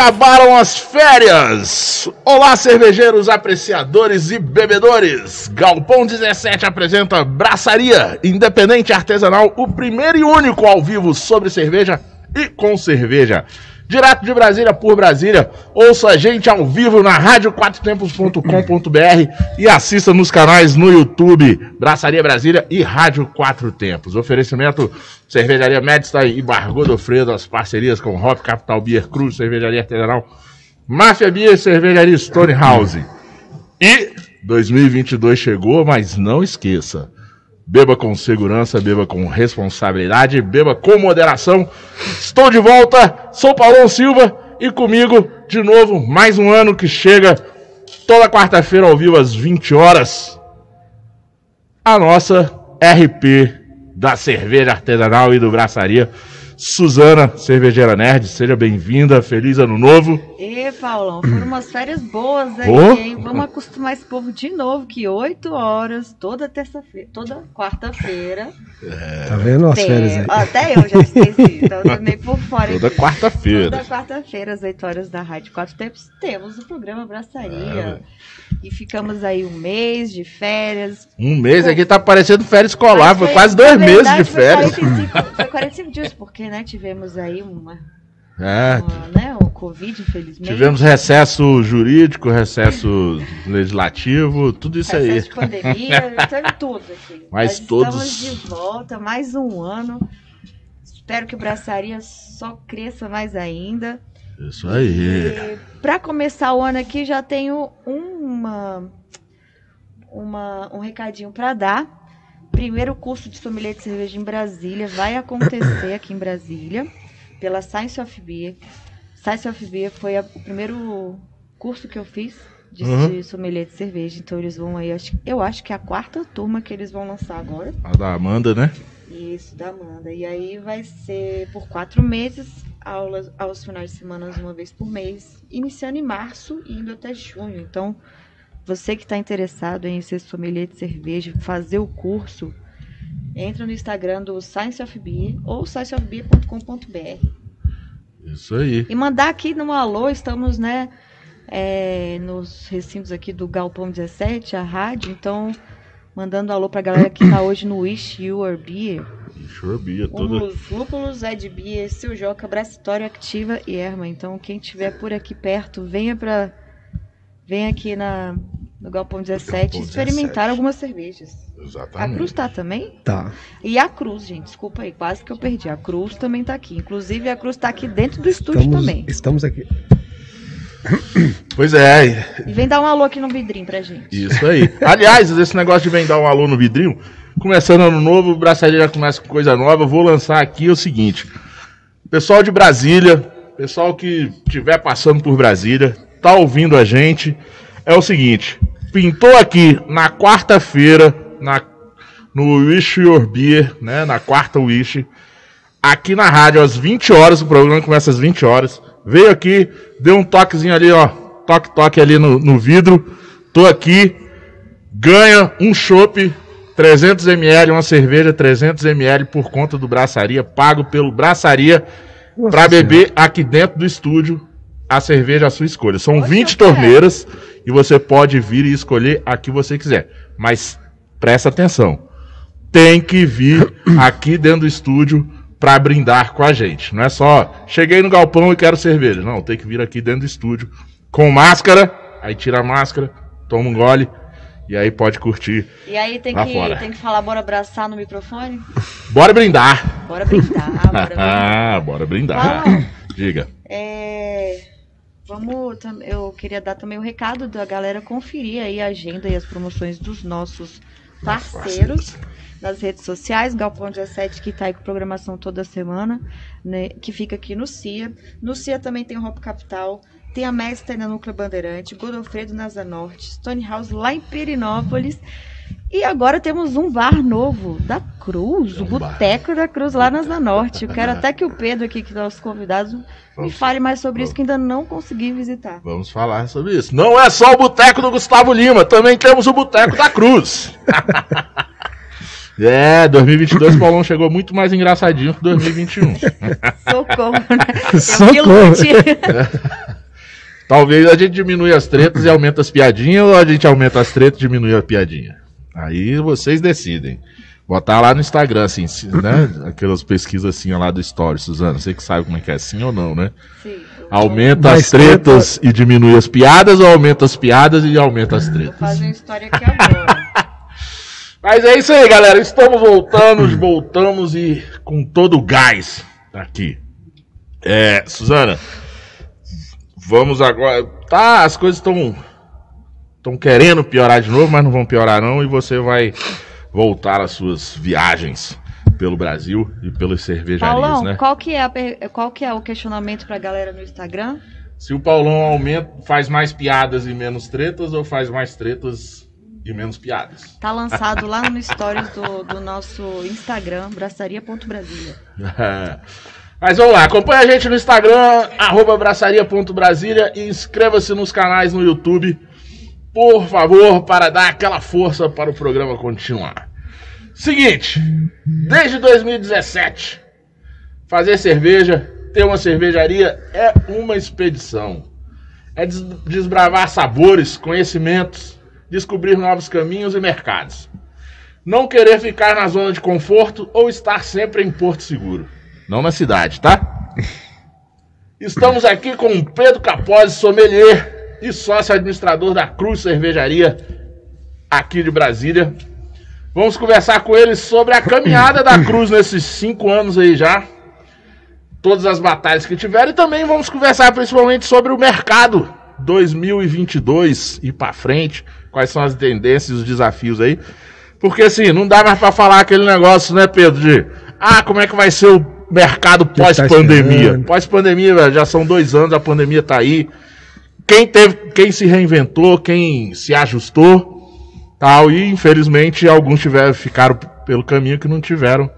Acabaram as férias! Olá, cervejeiros, apreciadores e bebedores! Galpão 17 apresenta Braçaria Independente Artesanal, o primeiro e único ao vivo sobre cerveja e com cerveja. Direto de Brasília por Brasília, ouça a gente ao vivo na radioquatrotempos.com.br e assista nos canais no YouTube Braçaria Brasília e Rádio Quatro Tempos. Oferecimento Cervejaria Medstein e Bar Godofredo, as parcerias com Hop Capital Beer Cruz, Cervejaria Artesanal, Máfia Beer, Cervejaria Stone House. E 2022 chegou, mas não esqueça. Beba com segurança, beba com responsabilidade, beba com moderação. Estou de volta, sou Paulão Silva e comigo, de novo, mais um ano que chega toda quarta-feira ao vivo às 20 horas. A nossa RP da cerveja artesanal e do braçaria. Suzana, cervejeira nerd, seja bem-vinda, feliz ano novo. E Paulão, foram umas férias boas aí, Oh. hein? Vamos acostumar esse povo de novo, que 8 horas, toda terça-feira, toda quarta-feira. Tá vendo as tem- férias aí? Até eu já esqueci, então eu tô meio por fora. Toda quarta-feira. Toda quarta-feira, às 8 horas da Rádio Quatro Tempos, temos o programa Braçaria. e ficamos aí um mês de férias. Um mês aqui tá parecendo férias escolar, foi foi- quase dois meses verdade, de férias. Foi 45, foi 45 dias, porque né, tivemos aí uma, É, uma, né, o Covid, infelizmente. tivemos recesso jurídico, recesso legislativo, tudo isso aí. Recesso de pandemia, teve tudo aqui. Mas Nós todos- Estamos de volta, mais um ano. Espero que o Braçaria só cresça mais ainda. Isso aí. E para começar o ano aqui, já tenho uma, uma, um recadinho para dar. Primeiro curso de sommelier de cerveja em Brasília vai acontecer aqui em Brasília, pela Science of Beer. Science of Beer foi a- o primeiro curso que eu fiz de, Uhum. de sommelier de cerveja. Então eles vão aí, acho- eu acho que é a quarta turma que eles vão lançar agora. A da Amanda, né? Isso, da Amanda. E aí vai ser por quatro meses, aulas aos finais de semana, uma vez por mês, iniciando em março e indo até junho. Então, você que está interessado em ser sommelier de cerveja, fazer o curso, entra no Instagram do Science of Beer ou scienceofbeer.com.br. Isso aí. E mandar aqui no alô, estamos, né, é, nos recintos aqui do Galpão 17, a rádio, então mandando alô pra galera que tá hoje no Wish Your Beer. Sure Bia, toda. Lúpulos, Lúpulos, Ed Bia, Seu Joca, Bracitória Activa e Erma. Então, quem tiver por aqui perto, venha para venha aqui na no Galpão 17 Galpão experimentar 17. algumas cervejas. A Exatamente. Cruz tá também? Tá. E a Cruz, gente, desculpa aí, quase que eu perdi. A Cruz também tá aqui. Inclusive, a Cruz tá aqui dentro do estúdio Estamos, também. estamos aqui. Pois é, E vem dar um alô aqui no vidrinho pra gente. isso aí. Aliás, esse negócio de vem dar um alô no vidrinho, começando ano novo, o Braçaria já começa com coisa nova. Vou lançar aqui o seguinte: pessoal de Brasília, pessoal que estiver passando por Brasília, tá ouvindo a gente, é o seguinte: pintou aqui na quarta-feira, na, no Wish Your Beer, né? Na quarta Wish, aqui na rádio às 20 horas, o programa começa às 20 horas. Veio aqui, deu um toquezinho ali, ó. Toque, toque ali no, no vidro. Tô aqui. Ganha um chopp 300ml, uma cerveja 300ml por conta do Braçaria, pago pelo Braçaria, Senhora. beber aqui dentro do estúdio a cerveja à sua escolha. São Poxa, 20 cara. torneiras e você pode vir e escolher a que você quiser. Mas presta atenção tem que vir aqui dentro do estúdio pra brindar com a gente. Não é só cheguei no galpão e quero cerveja. Não, tem que vir aqui dentro do estúdio com máscara, aí tira a máscara, toma um gole e aí pode curtir. E aí tem Lá que, fora. tem que falar, bora abraçar no microfone? Bora brindar. Bora brindar, bora brindar. Ah, bora brindar. Diga. É, vamos, eu queria dar também o recado da galera conferir aí a agenda e as promoções dos nossos parceiros nas redes sociais, Galpão 17 que tá aí com programação toda semana, né, que fica aqui no CIA. No CIA também tem o Hop Capital, tem a Mestre na Núcleo Bandeirante, Godofredo na Asa Norte, Stone House lá em Perinópolis E agora temos um bar novo da Cruz, É o um bar. Boteco da Cruz, lá na Zona Norte. Eu quero até que o Pedro aqui, que é nosso convidado, me Vamos. fale mais sobre Vamos. isso, que ainda não consegui visitar. Vamos falar sobre isso. Não é só o boteco do Gustavo Lima, também temos o boteco da Cruz. é, 2022 o Paulão chegou muito mais engraçadinho que 2021. Socorro, né? Socorro. Eu vi o tiro. Talvez a gente diminui as tretas e aumenta as piadinhas, ou a gente aumenta as tretas e diminui a piadinha. Aí vocês decidem. Botar lá no Instagram, assim, se- né? Aquelas pesquisas assim lá do Story, Suzana. Você que sabe como é que é assim ou não, né? Sim, Aumenta Mais as tretas e diminui as piadas, ou aumenta as piadas e aumenta as Vou tretas? fazer uma história aqui agora. Mas é isso aí, galera. Estamos voltando, voltamos e com todo o gás aqui. É, Suzana, vamos agora. Tá, as coisas estão estão querendo piorar de novo, mas não vão piorar não. E você vai voltar às suas viagens pelo Brasil e pelas cervejarias, Paulão, né? qual, que é a per- qual que é o questionamento pra galera no Instagram? Se o Paulão aumenta, faz mais piadas e menos tretas, ou faz mais tretas e menos piadas? Tá lançado lá no stories do, do nosso Instagram, braçaria.brasília. Mas vamos lá, acompanha a gente no Instagram, arroba braçaria.brasília e inscreva-se nos canais no YouTube, por favor, para dar aquela força para o programa continuar. Seguinte, desde 2017, fazer cerveja, ter uma cervejaria é uma expedição. É des- desbravar sabores, conhecimentos, descobrir novos caminhos e mercados. Não querer ficar na zona de conforto ou estar sempre em Porto Seguro. Não na cidade, tá? Estamos aqui com o Pedro Capozzi, sommelier e sócio administrador da Cruz Cervejaria, aqui de Brasília. Vamos conversar com ele sobre a caminhada da Cruz nesses cinco anos aí já. Todas as batalhas que tiveram e também vamos conversar principalmente sobre o mercado 2022 e pra frente. Quais são as tendências e os desafios aí. Porque assim, não dá mais pra falar aquele negócio, né, Pedro? De ah, como é que vai ser o mercado tá pós-pandemia? Pós-pandemia, já são dois anos, a pandemia tá aí. Quem teve, quem se reinventou, quem se ajustou, tal, e infelizmente alguns tiveram, ficaram pelo caminho que não tiveram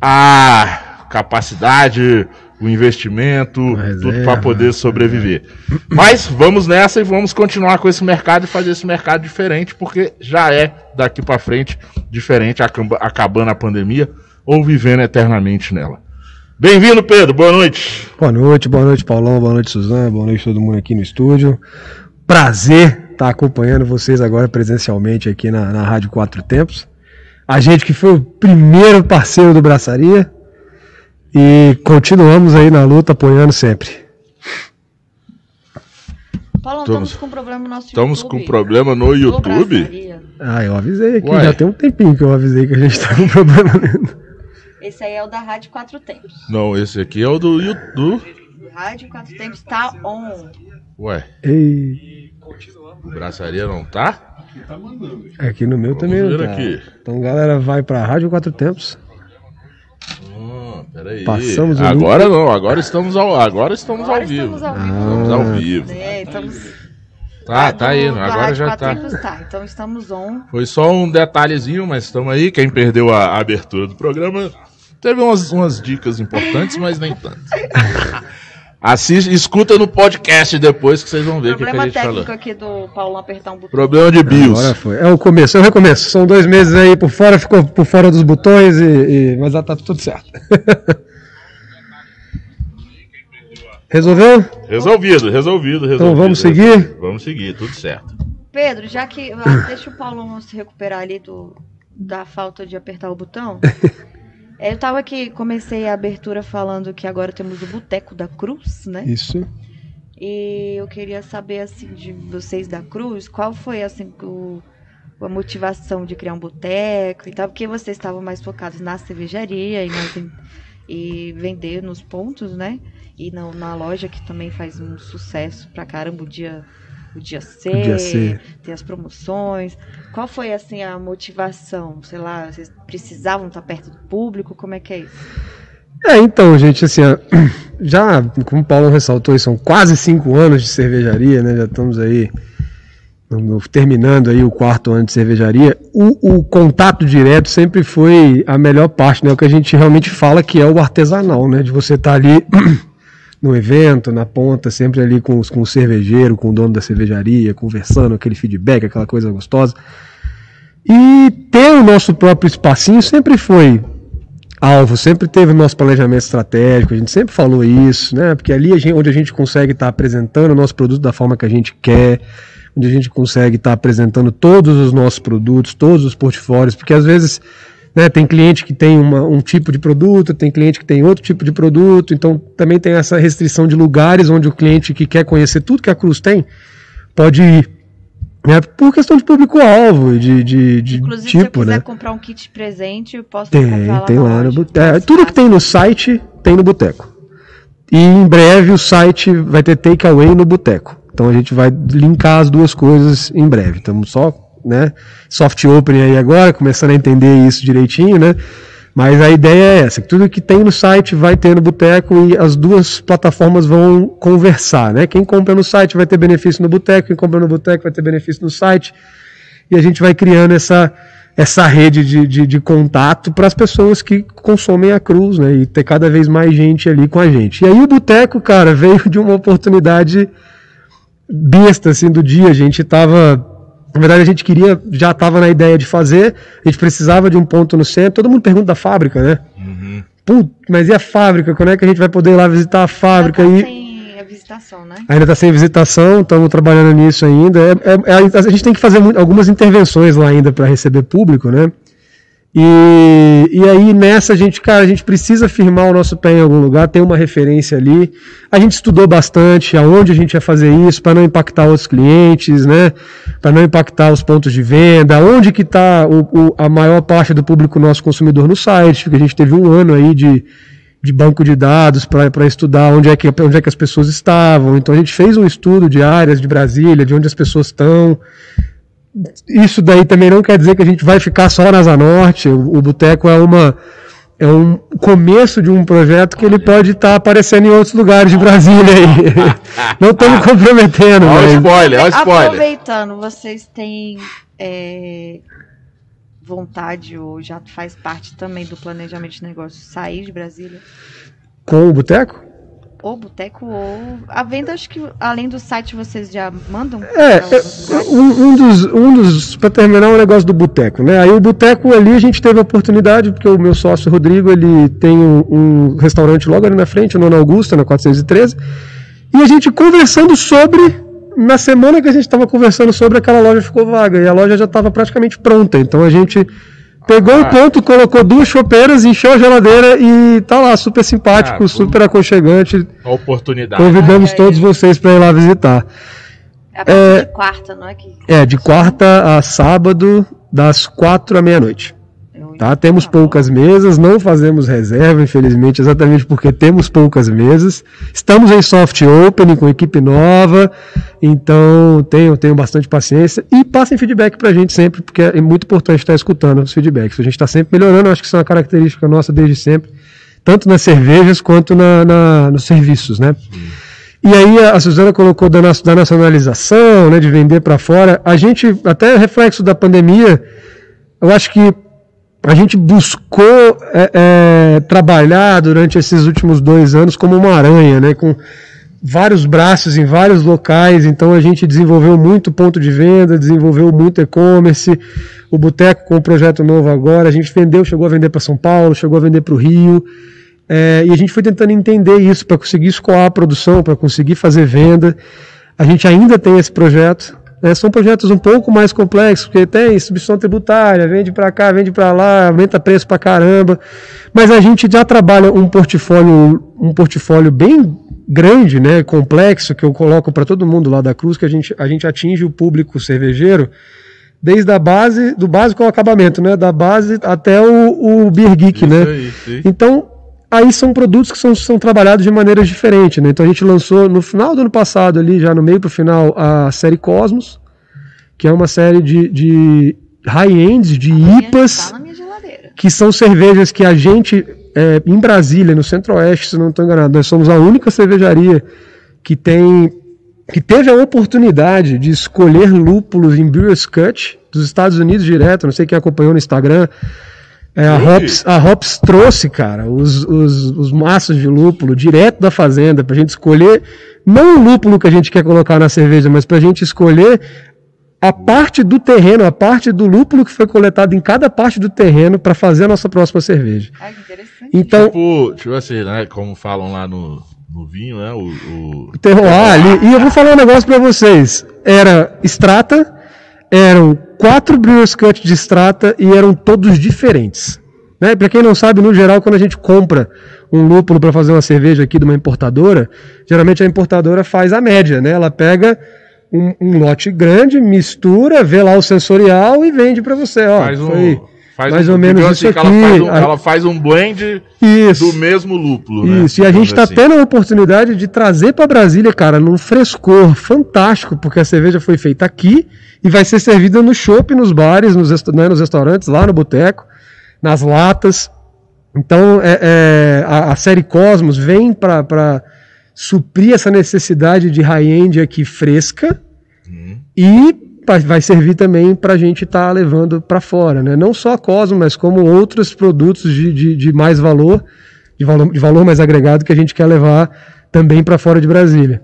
a capacidade, o investimento, reserva. tudo para poder sobreviver. Mas vamos nessa e vamos continuar com esse mercado e fazer esse mercado diferente, porque já é daqui para frente diferente, acaba- acabando a pandemia ou vivendo eternamente nela. Bem-vindo, Pedro. Boa noite. Boa noite, boa noite, Paulão, boa noite, Suzana, boa noite todo mundo aqui no estúdio. Prazer estar acompanhando vocês agora presencialmente aqui na, na Rádio Quatro Tempos. A gente que foi o primeiro parceiro do Braçaria e continuamos aí na luta apoiando sempre. Paulão, Estamos- estamos com um problema no nosso Estamos YouTube. com problema no YouTube. Ah, eu avisei aqui, Ué. já tem um tempinho que eu avisei que a gente tá com problema. Esse aí é o da Rádio Quatro Tempos. Não, esse aqui é o do YouTube. Rádio Quatro Tempos tá on. Ué, Ei, o braçaria não tá? aqui no meu Vamos também não tá. aqui. Então, galera, vai pra Rádio Quatro Tempos. Ah, peraí. Passamos o agora não, agora estamos ao, agora estamos Agora ao vivo. estamos ao vivo. Estamos ao vivo. É, estamos. Tá, tá no agora Rádio já Quatro tá. Tempos tá. Então estamos on. Foi só um detalhezinho, mas estamos aí. Quem perdeu a, a abertura do programa teve umas, umas dicas importantes, mas nem tanto. Assiste, escuta no podcast depois que vocês vão ver o que, que a Problema gente técnico falou. aqui do Paulão apertar um botão. Problema de BIOS. Agora foi. É o começo, é o recomeço. São dois meses aí por fora, ficou por fora dos botões, e, e- mas já tá tudo certo. Resolveu? Resolvido, resolvido, resolvido. Então vamos resolvido. seguir? Vamos seguir, tudo certo. Pedro, já que. Deixa o Paulão se recuperar ali do, da falta de apertar o botão. É, Eu tava aqui, comecei a abertura falando que agora temos o Boteco da Cruz, né? Isso. E eu queria saber, assim, de vocês da Cruz, qual foi, assim, o, a motivação de criar um boteco e tal, porque vocês estavam mais focados na cervejaria e, e vender nos pontos, né? E na, na loja que também faz um sucesso pra caramba o dia, o dia C, O dia C. tem as promoções. Qual foi, assim, a motivação? Sei lá, vocês precisavam estar perto do público? Como é que é isso? É, então, gente, assim, já, como o Paulo ressaltou, são quase cinco anos de cervejaria, né? Já estamos aí terminando aí o quarto ano de cervejaria, o, o contato direto sempre foi a melhor parte, né? O que a gente realmente fala que é o artesanal, né? De você estar ali no evento, na ponta, sempre ali com, os- com o cervejeiro, com o dono da cervejaria, conversando, aquele feedback, aquela coisa gostosa. E ter o nosso próprio espacinho sempre foi alvo, sempre teve o nosso planejamento estratégico, a gente sempre falou isso, né? Porque ali a gente- onde a gente consegue estar apresentando o nosso produto da forma que a gente quer, onde a gente consegue estar apresentando todos os nossos produtos, todos os portfólios, porque às vezes né, tem cliente que tem uma- um tipo de produto, tem cliente que tem outro tipo de produto, então também tem essa restrição de lugares onde o cliente que quer conhecer tudo que a Cruz tem pode ir. Né, por questão de público-alvo de, de, de Inclusive, se eu tipo, quiser né? comprar um kit presente, eu posso Tem, comprar lá tem lá no boteco. Mais tudo que tem no site tem no boteco. E em breve o site vai ter takeaway no boteco. Então a gente vai linkar as duas coisas em breve. Estamos só, né, soft opening aí agora, começando a entender isso direitinho, né? Mas a ideia é essa, que tudo que tem no site vai ter no boteco e as duas plataformas vão conversar, né? Quem compra no site vai ter benefício no boteco, quem compra no boteco vai ter benefício no site e a gente vai criando essa, essa rede de, de, de contato para as pessoas que consomem a cruz, né? E ter cada vez mais gente ali com a gente. E aí o boteco, cara, veio de uma oportunidade besta, assim, do dia. A gente tava. Na verdade, a gente queria, já estava na ideia de fazer, a gente precisava de um ponto no centro. Todo mundo pergunta da fábrica, né? Putz, mas e a fábrica? Quando é que a gente vai poder ir lá visitar a fábrica? Já tá E- sem a visitação, né? Ainda está sem visitação, estamos trabalhando nisso ainda. É- é- é- a gente tem que fazer algumas intervenções lá ainda para receber público, né? E, e aí nessa a gente, cara, a gente precisa firmar o nosso pé em algum lugar, tem uma referência ali. A gente estudou bastante aonde a gente ia fazer isso para não impactar outros clientes, né? Para não impactar os pontos de venda, onde que está a maior parte do público nosso consumidor no site, porque a gente teve um ano aí de, de banco de dados para estudar onde é, que, onde é que as pessoas estavam. Então a gente fez um estudo de áreas de Brasília, de onde as pessoas estão. Isso daí também não quer dizer que a gente vai ficar só na Asa Norte. O, o Boteco é uma é um começo de um projeto que ele pode estar aparecendo em outros lugares de Brasília aí. Não estamos comprometendo, Olha o spoiler, olha o spoiler. Aproveitando, vocês têm é, vontade ou já faz parte também do planejamento de negócio sair de Brasília? com o Boteco? Ou boteco, ou a venda, acho que além do site vocês já mandam? É, é, um, um dos, um dos para terminar o negócio do boteco, né? Aí o boteco ali a gente teve a oportunidade, porque o meu sócio Rodrigo, ele tem um, um restaurante logo ali na frente, no Nona Augusta, na 413, e a gente conversando sobre, na semana que a gente estava conversando sobre, aquela loja ficou vaga, e a loja já estava praticamente pronta, então a gente pegou Ah. o ponto, colocou duas chopeiras, encheu a geladeira e tá lá, super simpático, Ah, super aconchegante, A oportunidade. convidamos ai, todos vocês para ir lá visitar. É a partir é- de quarta, não é que É, de quarta a sábado, das quatro à meia-noite. Tá? Temos poucas mesas, não fazemos reserva, infelizmente, exatamente porque temos poucas mesas. Estamos em soft opening com equipe nova, então tenham, tenham bastante paciência e passem feedback pra gente sempre, porque é muito importante estar escutando os feedbacks. A gente está sempre melhorando, acho que isso é uma característica nossa desde sempre, tanto nas cervejas quanto na, na- nos serviços, né? E aí a a Suzana colocou da, da nacionalização, né, de vender para fora. A gente, até reflexo da pandemia, eu acho que a gente buscou é, é, trabalhar durante esses últimos dois anos como uma aranha, né, com vários braços em vários locais. Então a gente desenvolveu muito ponto de venda, desenvolveu muito e-commerce. O Boteco com um projeto novo agora, a gente vendeu, chegou a vender para São Paulo, chegou a vender para o Rio. É, e a gente foi tentando entender isso para conseguir escoar a produção, para conseguir fazer venda. A gente ainda tem esse projeto. Né? São projetos um pouco mais complexos, porque tem substituição tributária, vende para cá, vende para lá, aumenta preço para caramba. Mas a gente já trabalha um portfólio, um portfólio bem grande, né, complexo, que eu coloco para todo mundo lá da Cruz, que a gente, a gente atinge o público cervejeiro desde a base, do básico ao acabamento, né, da base até o, o Beer Geek, né. Isso isso aí. Então, aí são produtos que são, são trabalhados de maneiras diferentes, né? Então a gente lançou no final do ano passado, ali, já no meio pro final, a série Cosmos, que é uma série de, de high-ends, de Minha- IPAs, que são cervejas que a gente, é, em Brasília, no Centro-Oeste, se não estou enganado, nós somos a única cervejaria que tem que teve a oportunidade de escolher lúpulos em Brewers Cut dos Estados Unidos direto, não sei quem acompanhou no Instagram. É, a, Hops, a Hops trouxe, cara, os, os, os maços de lúpulo direto da fazenda pra gente escolher, não o lúpulo que a gente quer colocar na cerveja, mas pra gente escolher a parte do terreno, a parte do lúpulo que foi coletado em cada parte do terreno para fazer a nossa próxima cerveja. Ai, que interessante. Então, Tipo, tipo assim, né? Como falam lá no, no vinho, né? O, o- o terroir ali. E eu vou falar um negócio para vocês. Era extrata, eram quatro Brewers Cut de extrata e eram todos diferentes. Né? Para quem não sabe, no geral, quando a gente compra um lúpulo para fazer uma cerveja aqui de uma importadora, geralmente a importadora faz a média, né? Ela pega um, um lote grande, mistura, vê lá o sensorial e vende para você. Ó, faz um. Faz mais um, ou menos isso assim, aqui. Ela faz, um, a- ela faz um blend Isso. do mesmo lúpulo, né? Isso, e a gente está assim. tendo a oportunidade de trazer para Brasília, cara, num frescor fantástico, porque a cerveja foi feita aqui e vai ser servida no shopping, nos bares, nos, né, nos restaurantes, lá no boteco, nas latas. Então, é, é, a, a série Cosmos vem para suprir essa necessidade de high-end aqui fresca Uhum. e vai- servir também para a gente estar levando para fora, né? Não só a Cosmo, mas como outros produtos de, de, de mais valor, de valor, de valor mais agregado que a gente quer levar também para fora de Brasília.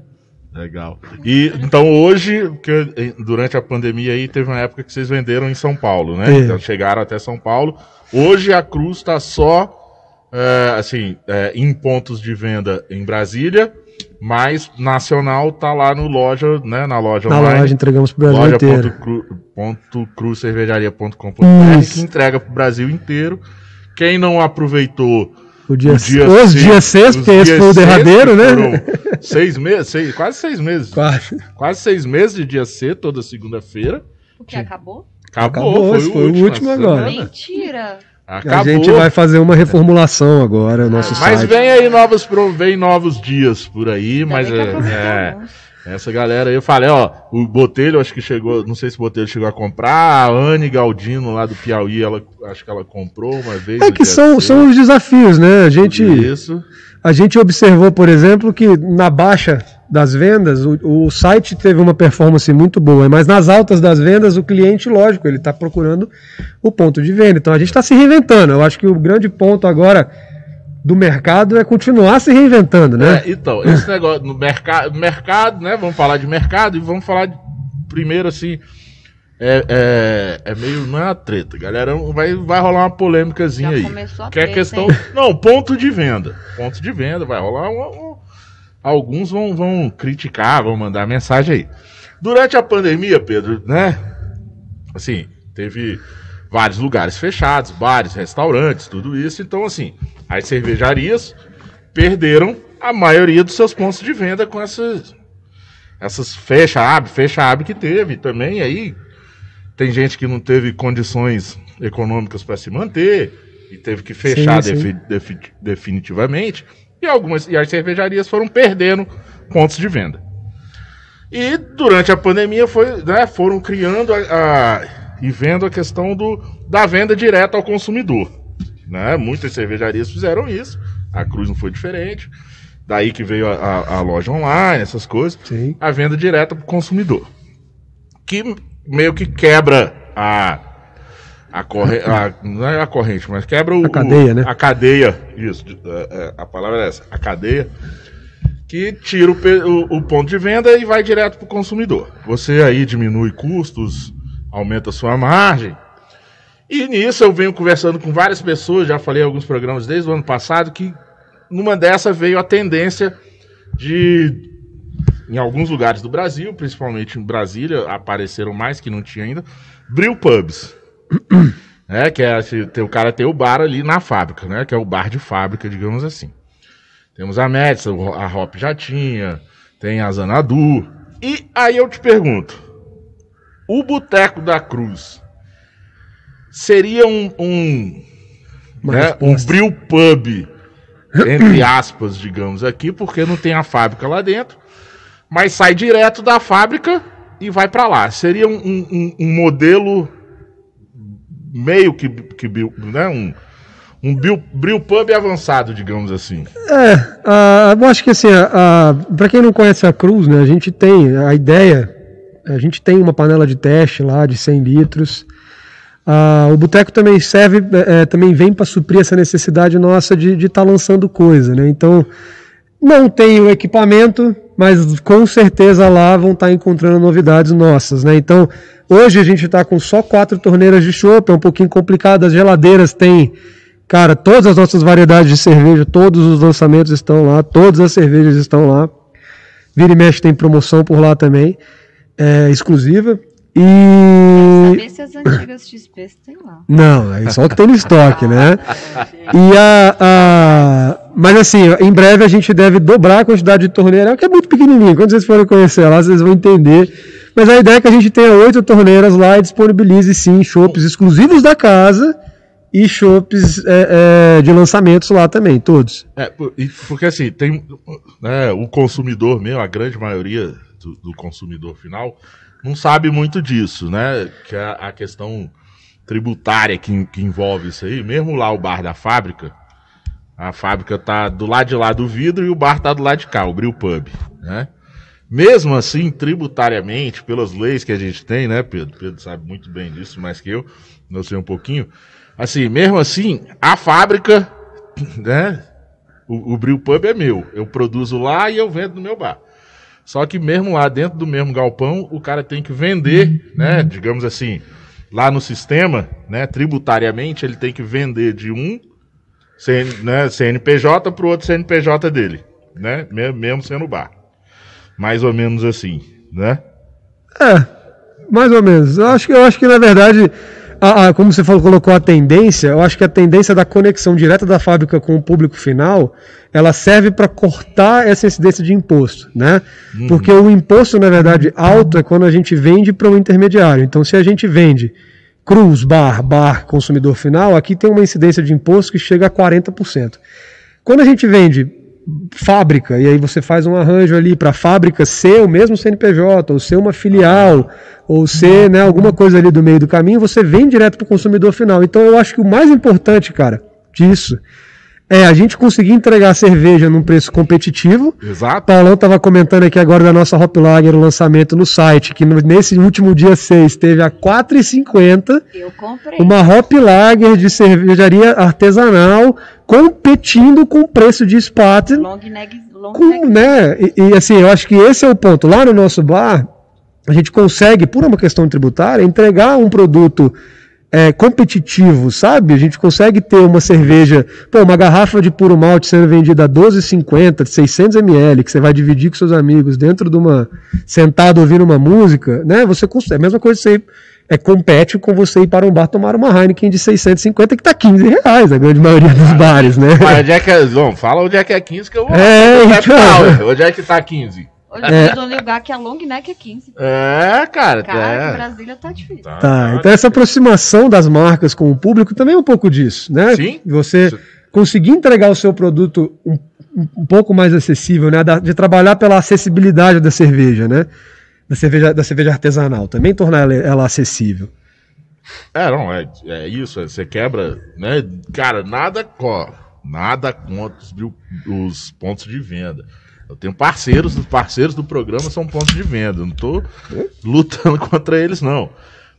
Legal. E então hoje, porque eh, durante a pandemia aí teve uma época que vocês venderam em São Paulo, né? Teve. Então chegaram até São Paulo. Hoje a Cruz está só eh, assim eh, em pontos de venda em Brasília, mas nacional tá lá no loja, né? Na loja Na online. loja entregamos para o Brasil inteiro. loja.cruzcervejaria.com.br Isso. que entrega para o Brasil inteiro. Quem não aproveitou O dia, o dia os seis- dias 6, os porque esse foi o seis, derradeiro, né? Seis meses, seis- quase seis meses. Quase. Quase seis meses de dia C, toda segunda-feira. Porque acabou? Acabou, Acabou, foi, foi o último, último agora. Mentira. Acabou. A gente vai fazer uma reformulação agora, o nosso Mas site. vem aí novos, vem novos dias por aí, mas é, é, alguns. essa galera aí, eu falei, ó, o Botelho acho que chegou, não sei se o Botelho chegou a comprar, a Anne Galdino lá do Piauí, ela, acho que ela comprou uma vez. É que são, são os desafios, né? A gente, Isso. a gente observou, por exemplo, que na baixa das vendas, o, o site teve uma performance muito boa, mas nas altas das vendas, o cliente, lógico, ele está procurando o ponto de venda. Então a gente está se reinventando. Eu acho que o grande ponto agora do mercado é continuar se reinventando, né? É, então, esse negócio no mercado, mercado, né? Vamos falar de mercado e vamos falar de- primeiro assim. É, é, é meio. Não é uma treta, galera. Vai, vai rolar uma polêmicazinha Já aí. começou a Que é treta, questão. hein? Não, ponto de venda. Ponto de venda, vai rolar um. um- alguns vão, vão criticar, vão mandar mensagem aí. Durante a pandemia, Pedro, né? Assim, teve vários lugares fechados, bares, restaurantes, tudo isso. Então, assim, as cervejarias perderam a maioria dos seus pontos de venda com essas essas fecha abre, fecha abre que teve também aí tem gente que não teve condições econômicas para se manter e teve que fechar Sim, sim. defi- definitivamente e algumas e as cervejarias foram perdendo pontos de venda. E durante a pandemia foi, né, foram criando a, a- e vendo a questão do, da venda direta ao consumidor. Né? Muitas cervejarias fizeram isso, a Cruz não foi diferente. Daí que veio a, a- loja online, essas coisas. Sim. A venda direta para o consumidor. Que meio que quebra a. A, corre, a, não é a corrente, mas quebra o, A cadeia, o- né? A cadeia, isso, é, é, a palavra é essa, a cadeia que tira o, o- o ponto de venda e vai direto para o consumidor. Você aí diminui custos, aumenta a sua margem. E nisso eu venho conversando com várias pessoas, já falei em alguns programas desde o ano passado, que numa dessa veio a tendência de, em alguns lugares do Brasil, principalmente em Brasília, apareceram mais que não tinha ainda, brew pubs. É, que é, assim, o cara tem o bar ali na fábrica, né? Que é o bar de fábrica, digamos assim. Temos a Metz, a Hop já tinha, tem a Zanadu. E aí eu te pergunto, o Boteco da Cruz seria um, um, né, um brew pub, entre aspas, digamos aqui, porque não tem a fábrica lá dentro, mas sai direto da fábrica e vai para lá. Seria um- um- um modelo meio que, que né, um, um pub avançado, digamos assim. É, ah, eu acho que assim, para quem não conhece a Cruz, né, a gente tem a ideia, a gente tem uma panela de teste lá de 100 litros. Ah, o boteco também serve, é, também vem para suprir essa necessidade nossa de estar tá lançando coisa, né? Então, não tem o equipamento, mas com certeza lá vão estar tá encontrando novidades nossas, né? Então, hoje a gente está com só quatro torneiras de chopp, é um pouquinho complicado, as geladeiras têm Cara, todas as nossas variedades de cerveja, todos os lançamentos estão lá, todas as cervejas estão lá. Vira e mexe tem promoção por lá também, é, exclusiva. E. Saber se as antigas XP tem lá. Não, é só o que tem no estoque, né? E a, a. Mas assim, em breve a gente deve dobrar a quantidade de torneiras, que é muito pequenininho. Quando vocês forem conhecer lá, vocês vão entender. Mas a ideia é que a gente tenha oito torneiras lá e disponibilize sim chopps exclusivos da casa e shows é, é, de lançamentos lá também, todos. É, porque assim, tem né, o consumidor mesmo, a grande maioria do, do, consumidor final, não sabe muito disso, né? Que é a questão tributária que, que envolve isso aí. Mesmo lá o bar da fábrica, a fábrica tá do lado de lá do vidro e o bar tá do lado de cá, o Bril Pub, né? Mesmo assim, tributariamente, pelas leis que a gente tem, né, Pedro? Pedro sabe muito bem disso, mais que eu, não sei um pouquinho. Assim, mesmo assim, a fábrica, né? O, o Bril Pub é meu. Eu produzo lá e eu vendo no meu bar. Só que mesmo lá dentro do mesmo galpão, o cara tem que vender, né? Digamos assim, lá no sistema, né? Tributariamente, ele tem que vender de um CN, né, CNPJ para o outro CNPJ dele, né? Mesmo sendo bar. Mais ou menos assim, né? É, mais ou menos. Eu acho que, eu acho que na verdade ah, ah, como você falou, colocou a tendência, eu acho que a tendência da conexão direta da fábrica com o público final, ela serve para cortar essa incidência de imposto, né? Uhum. Porque o imposto, na verdade, alto é quando a gente vende para um intermediário. Então, se a gente vende cruz, bar, bar, consumidor final, aqui tem uma incidência de imposto que chega a 40%. Quando a gente vende fábrica, e aí você faz um arranjo ali para a fábrica ser o mesmo CNPJ, ou ser uma filial, ou ser né, alguma coisa ali do meio do caminho, você vem direto para o consumidor final. Então eu acho que o mais importante, cara, disso é a gente conseguir entregar a cerveja num preço competitivo. Exato. Paulão estava comentando aqui agora da nossa Hop Lager, o lançamento no site, que nesse último dia 6 teve a R$ 4,50. Eu comprei. Uma Hop Lager de cervejaria artesanal competindo com o preço de Spaten. Long neck, long com, neck. né? E, e assim, eu acho que esse é o ponto. Lá no nosso bar, a gente consegue, por uma questão tributária, entregar um produto é, competitivo, sabe? A gente consegue ter uma cerveja, pô, uma garrafa de puro malte sendo vendida a 12,50, 600 ml, que você vai dividir com seus amigos dentro de uma. sentado ouvindo uma música, né? Você consegue. É a mesma coisa que você é, compete com você ir para um bar tomar uma Heineken de 650 que tá 15 reais, a grande maioria dos bares, né? Mas onde é que é, João, fala onde é que é 15 que eu vou. É, então... Onde é que tá 15? Hoje é. lugar que a long neck é 15. É, cara. Cara, é. Brasília tá difícil. Tá, tá, então essa aproximação das marcas com o público também é um pouco disso, né? Sim. Você conseguir entregar o seu produto um, um pouco mais acessível, né? De trabalhar pela acessibilidade da cerveja, né? Da cerveja, da cerveja artesanal, também tornar ela, ela acessível. É, não, é, é isso, é, você quebra, né? Cara, nada, ó, nada contra os, os pontos de venda. Eu tenho parceiros, os parceiros do programa são pontos de venda. Eu não tô lutando contra eles, não.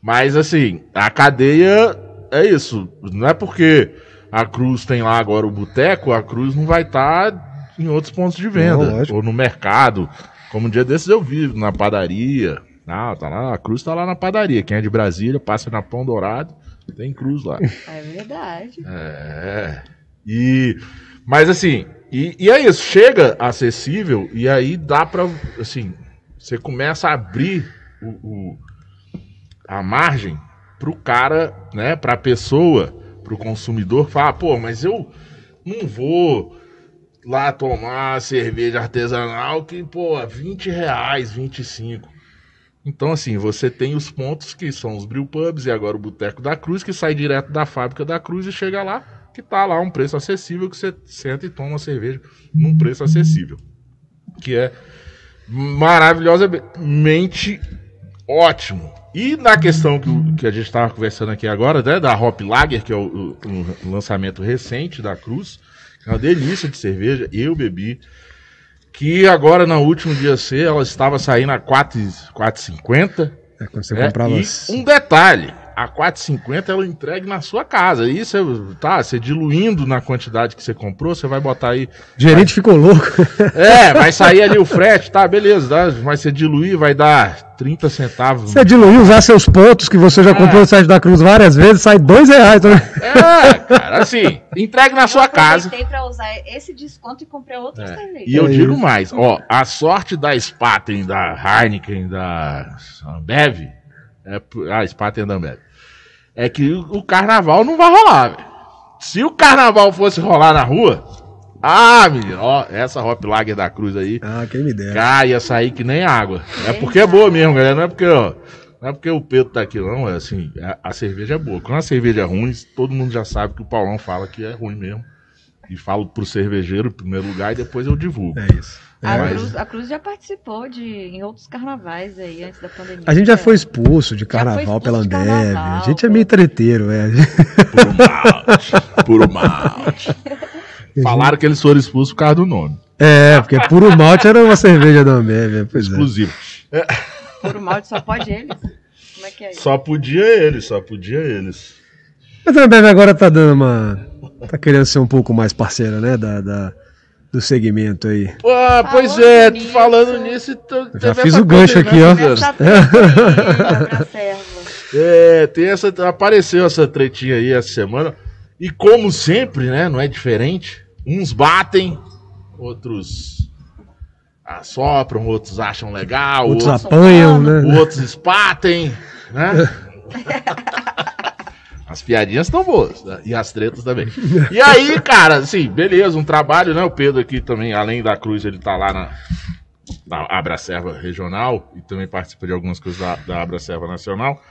Mas assim, a cadeia é isso. Não é porque a Cruz tem lá agora o boteco, a Cruz não vai estar tá em outros pontos de venda. Não, ou no mercado. Como um dia desses eu vi, na padaria. Ah, tá lá, a Cruz tá lá na padaria. Quem é de Brasília, passa na Pão Dourado, tem Cruz lá. É verdade. É. E. Mas assim, e, e é isso, chega acessível e aí dá pra, assim, você começa a abrir o, o, a margem pro cara, né, pra pessoa, pro consumidor falar, pô, mas eu não vou lá tomar cerveja artesanal que, pô, 20 reais, 25. Então, assim, você tem os pontos que são os brew pubs e agora o Boteco da Cruz, que sai direto da fábrica da Cruz e chega lá que tá lá um preço acessível que você senta e toma uma cerveja num preço acessível. Que é maravilhosamente Ótimo. E na questão que, que a gente estava conversando aqui agora, né, da Hop Lager, que é o, o- lançamento recente da Cruz, que é uma delícia de cerveja, eu bebi, que agora no último dia C ela estava saindo a 4 4,50. É, quando você É, comprava. e um detalhe, a 4,50 ela entrega na sua casa. E você, tá, você diluindo na quantidade que você comprou, você vai botar aí. O gerente ficou louco. É, vai sair ali o frete, tá, beleza, tá, mas você diluir vai dar 30 centavos. Você diluir, usar seus pontos que você já É. comprou no site da Cruz várias vezes, sai dois reais. Né? É, cara, assim, entregue na sua casa. Aproveitei pra usar esse desconto e comprei outra É, cerveja. E eu É digo isso. mais, ó, a sorte da Spaten, da Heineken, da Ambev, é, ah, Spaten da Ambev, é que o, o carnaval não vai rolar, velho. Se o carnaval fosse rolar na rua, ah, menino, ó, essa Hop Lager da Cruz aí, Ah, quem me dera. cara, ia sair que nem água. É porque é boa mesmo, galera, não é porque, ó, não é porque o Pedro tá aqui, não, é assim, a, a cerveja é boa. Quando a cerveja é ruim, todo mundo já sabe que o Paulão fala que é ruim mesmo. E falo pro cervejeiro em primeiro lugar e depois eu divulgo. É isso. A, mas- Cruz, a Cruz já participou de, em outros carnavais aí, antes da pandemia. A gente já É. foi expulso de carnaval expulso pela Ambev. A gente é meio treteiro, é. Puro malte. Puro malte. Falaram que eles foram expulsos por causa do nome. É, porque puro malte era uma cerveja da Ambev. é, Pois é. Exclusivo. Puro malte só pode eles? Como é que é isso? Só podia eles, só podia eles. Mas a Ambev agora tá dando uma. Tá querendo ser um pouco mais parceira, né? Da, da- do segmento aí. Ah, pois Falando é, nisso- falando nisso. então, Já fiz o gancho coisa, aqui, né, ó. É, tem essa. Apareceu essa tretinha aí essa semana. E como sempre, né? Não é diferente. Uns batem, outros assopram, outros acham legal, Outros outros, apanham, né? outros espatem, né? As piadinhas estão boas, né? e as tretas também. E aí, cara, assim, beleza, um trabalho, né? O Pedro aqui também, além da Cruz, ele tá lá na, na Abracerva Regional e também participa de algumas coisas da, da Abracerva Nacional.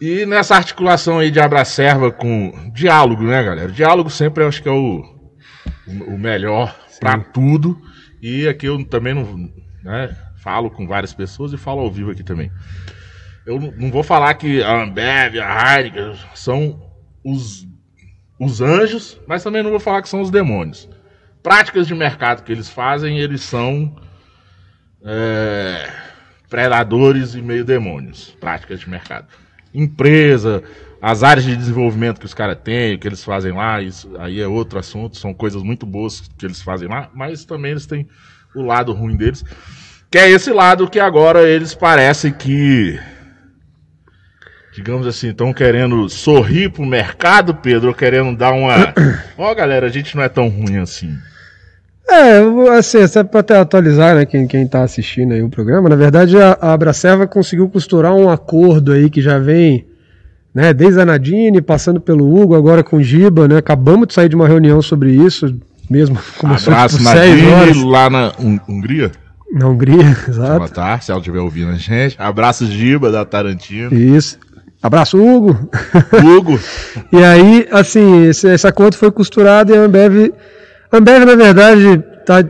E nessa articulação aí de Abracerva com diálogo, né, galera? Diálogo sempre eu acho que é o, o, melhor pra tudo. E aqui eu também não né, falo com várias pessoas e falo ao vivo aqui também. Eu não- vou falar que a Ambev, a Heineken são os, os anjos, mas também não vou falar que são os demônios. Práticas de mercado que eles fazem, eles são é, predadores e meio demônios. Práticas de mercado. Empresa, as áreas de desenvolvimento que os caras têm, o que eles fazem lá, isso aí é outro assunto, são coisas muito boas que eles fazem lá, mas também eles têm o lado ruim deles, que é esse lado que agora eles parecem que digamos assim, estão querendo sorrir pro mercado, Pedro, ou querendo dar uma. Ó, galera, a gente não é tão ruim assim. É, assim, só pra até atualizar, né, quem, quem tá assistindo aí o programa, na verdade a, a conseguiu costurar um acordo aí que já vem, né, desde a Nadine, passando pelo Hugo, agora com o Giba, né, acabamos de sair de uma reunião sobre isso, mesmo começou Abraço seis horas lá na Hun- Hungria. na Hungria, Boa exato, tarde, se ela estiver ouvindo a gente. Abraço Giba da Tarantino. isso. Abraço, Hugo! Hugo. E aí, assim, esse, esse acordo foi costurado e a Ambev, a Ambev na verdade, está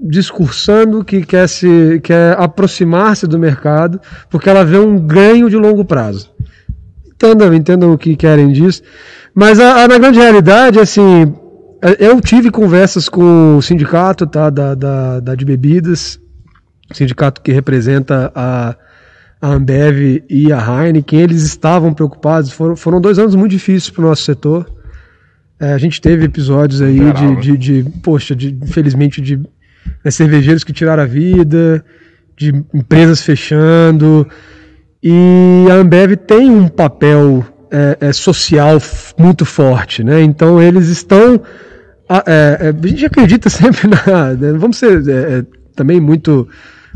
discursando que quer se quer aproximar-se do mercado, porque ela vê um ganho de longo prazo. Entendam, entendam o que querem disso. Mas a, a- na grande realidade, assim, eu tive conversas com o sindicato tá, da, da, da de bebidas, sindicato que representa a, a Ambev e a Heineken, eles estavam preocupados. Foram, foram dois anos muito difíceis para o nosso setor. É, a gente teve episódios aí Geral, de, de, de, poxa, de, infelizmente, de né, cervejeiros que tiraram a vida, de empresas fechando. E a Ambev tem um papel é, é, social muito forte, né? Então eles estão. a- é, é, a gente acredita sempre na. né, Vamos ser é, também muito,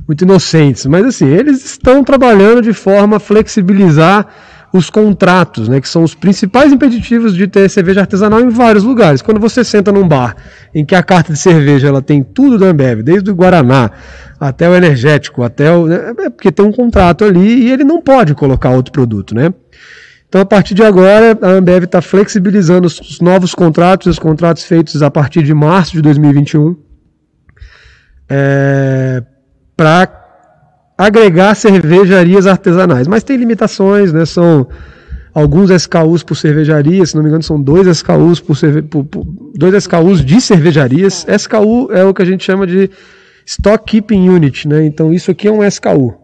muito inocentes, mas assim, eles estão trabalhando de forma a flexibilizar os contratos, né, que são os principais impeditivos de ter cerveja artesanal em vários lugares. Quando você senta num bar em que a carta de cerveja ela tem tudo da Ambev, desde o Guaraná até o energético, até o, né, é porque tem um contrato ali e ele não pode colocar outro produto, né? Então, a partir de agora, a Ambev está flexibilizando os, os novos contratos, os contratos feitos a partir de março de 2021, é, para agregar cervejarias artesanais, mas tem limitações, né? São alguns SKUs por cervejaria, se não me engano, são dois SKUs por, cerve por, por dois SKUs de cervejarias. SKU é o que a gente chama de Stock Keeping Unit, né? Então isso aqui é um SKU.